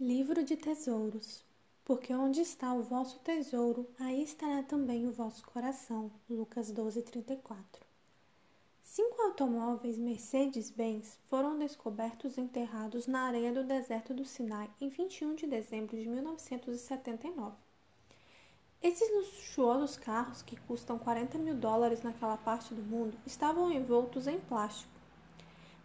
Livro de Tesouros. Porque onde está o vosso tesouro, aí estará também o vosso coração. Lucas 12, 34. Cinco automóveis Mercedes-Benz foram descobertos enterrados na areia do deserto do Sinai em 21 de dezembro de 1979. Esses luxuosos carros, que custam 40 mil dólares naquela parte do mundo, estavam envoltos em plástico.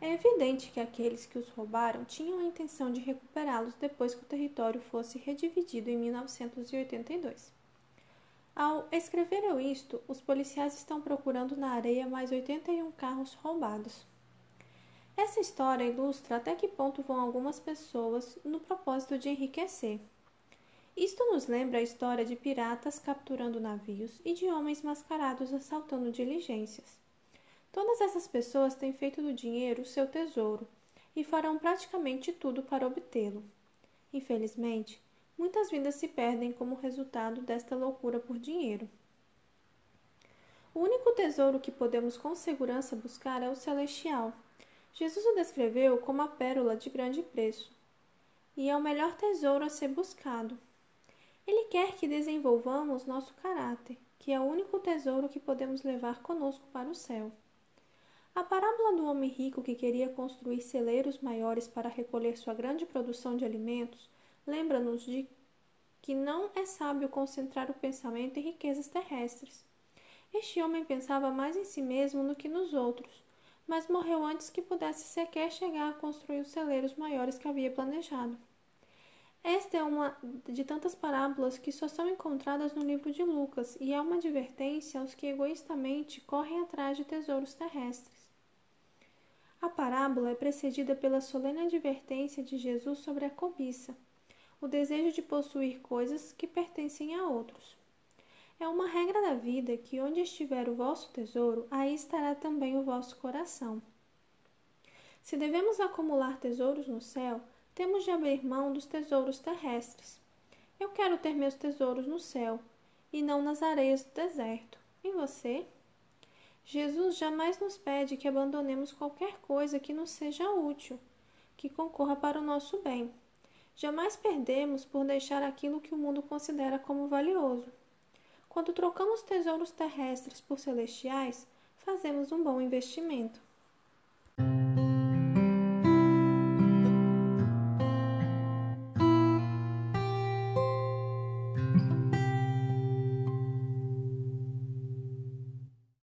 É evidente que aqueles que os roubaram tinham a intenção de recuperá-los depois que o território fosse redividido em 1982. Ao escrever eu isto, os policiais estão procurando na areia mais 81 carros roubados. Essa história ilustra até que ponto vão algumas pessoas no propósito de enriquecer. Isto nos lembra a história de piratas capturando navios e de homens mascarados assaltando diligências. Todas essas pessoas têm feito do dinheiro seu tesouro e farão praticamente tudo para obtê-lo. Infelizmente, muitas vidas se perdem como resultado desta loucura por dinheiro. O único tesouro que podemos com segurança buscar é o celestial. Jesus o descreveu como a pérola de grande preço, e é o melhor tesouro a ser buscado. Ele quer que desenvolvamos nosso caráter, que é o único tesouro que podemos levar conosco para o céu. A parábola do homem rico que queria construir celeiros maiores para recolher sua grande produção de alimentos lembra-nos de que não é sábio concentrar o pensamento em riquezas terrestres. Este homem pensava mais em si mesmo do que nos outros, mas morreu antes que pudesse sequer chegar a construir os celeiros maiores que havia planejado. Esta é uma de tantas parábolas que só são encontradas no livro de Lucas e é uma advertência aos que egoístamente correm atrás de tesouros terrestres. A parábola é precedida pela solene advertência de Jesus sobre a cobiça, o desejo de possuir coisas que pertencem a outros. É uma regra da vida que onde estiver o vosso tesouro, aí estará também o vosso coração. Se devemos acumular tesouros no céu, temos de abrir mão dos tesouros terrestres. Eu quero ter meus tesouros no céu e não nas areias do deserto. E você? Jesus jamais nos pede que abandonemos qualquer coisa que nos seja útil, que concorra para o nosso bem. Jamais perdemos por deixar aquilo que o mundo considera como valioso. Quando trocamos tesouros terrestres por celestiais, fazemos um bom investimento.